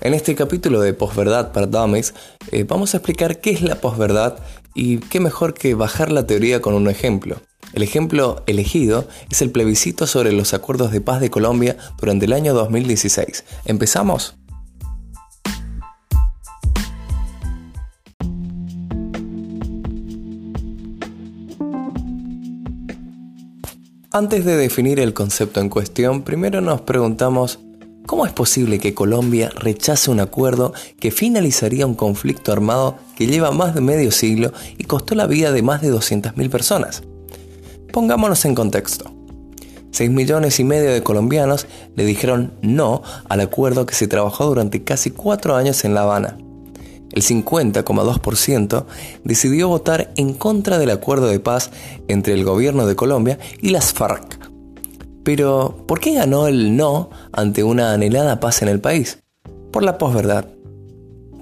En este capítulo de Posverdad para Dummies eh, vamos a explicar qué es la posverdad y qué mejor que bajar la teoría con un ejemplo. El ejemplo elegido es el plebiscito sobre los acuerdos de paz de Colombia durante el año 2016. ¿Empezamos? Antes de definir el concepto en cuestión, primero nos preguntamos ¿Cómo es posible que Colombia rechace un acuerdo que finalizaría un conflicto armado que lleva más de medio siglo y costó la vida de más de 200.000 personas? Pongámonos en contexto. 6 millones y medio de colombianos le dijeron no al acuerdo que se trabajó durante casi 4 años en La Habana. El 50,2% decidió votar en contra del acuerdo de paz entre el gobierno de Colombia y las FARC, pero, ¿por qué ganó el no ante una anhelada paz en el país? Por la posverdad.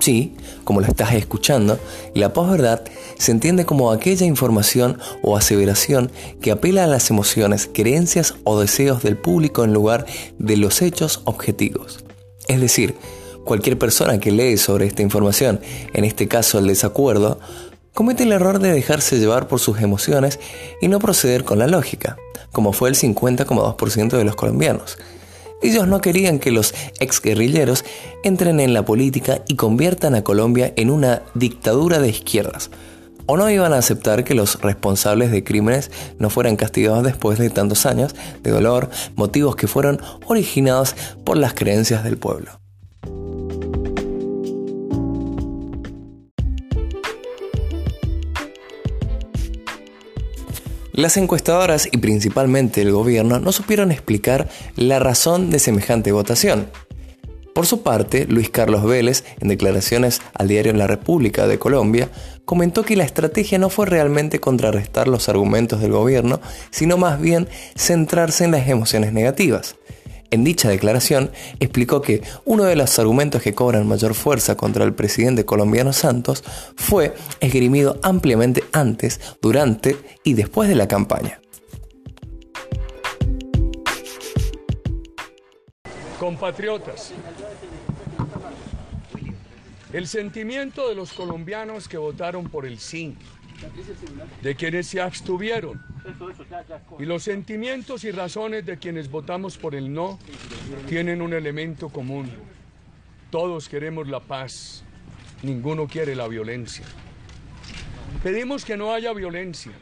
Sí, como lo estás escuchando, la posverdad se entiende como aquella información o aseveración que apela a las emociones, creencias o deseos del público en lugar de los hechos objetivos. Es decir, cualquier persona que lee sobre esta información, en este caso el desacuerdo, comete el error de dejarse llevar por sus emociones y no proceder con la lógica como fue el 50,2% de los colombianos. Ellos no querían que los exguerrilleros entren en la política y conviertan a Colombia en una dictadura de izquierdas. O no iban a aceptar que los responsables de crímenes no fueran castigados después de tantos años de dolor, motivos que fueron originados por las creencias del pueblo. Las encuestadoras y principalmente el gobierno no supieron explicar la razón de semejante votación. Por su parte, Luis Carlos Vélez, en declaraciones al diario La República de Colombia, comentó que la estrategia no fue realmente contrarrestar los argumentos del gobierno, sino más bien centrarse en las emociones negativas. En dicha declaración explicó que uno de los argumentos que cobran mayor fuerza contra el presidente colombiano Santos fue esgrimido ampliamente antes, durante y después de la campaña. Compatriotas, el sentimiento de los colombianos que votaron por el sí, de quienes se abstuvieron, y los sentimientos y razones de quienes votamos por el no tienen un elemento común. Todos queremos la paz, ninguno quiere la violencia. Pedimos que no haya violencia,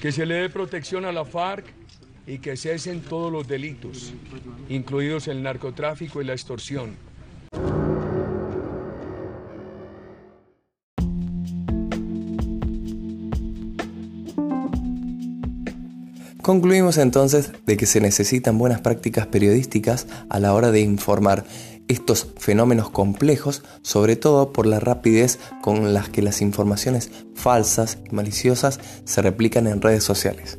que se le dé protección a la FARC y que cesen todos los delitos, incluidos el narcotráfico y la extorsión. Concluimos entonces de que se necesitan buenas prácticas periodísticas a la hora de informar estos fenómenos complejos, sobre todo por la rapidez con las que las informaciones falsas y maliciosas se replican en redes sociales.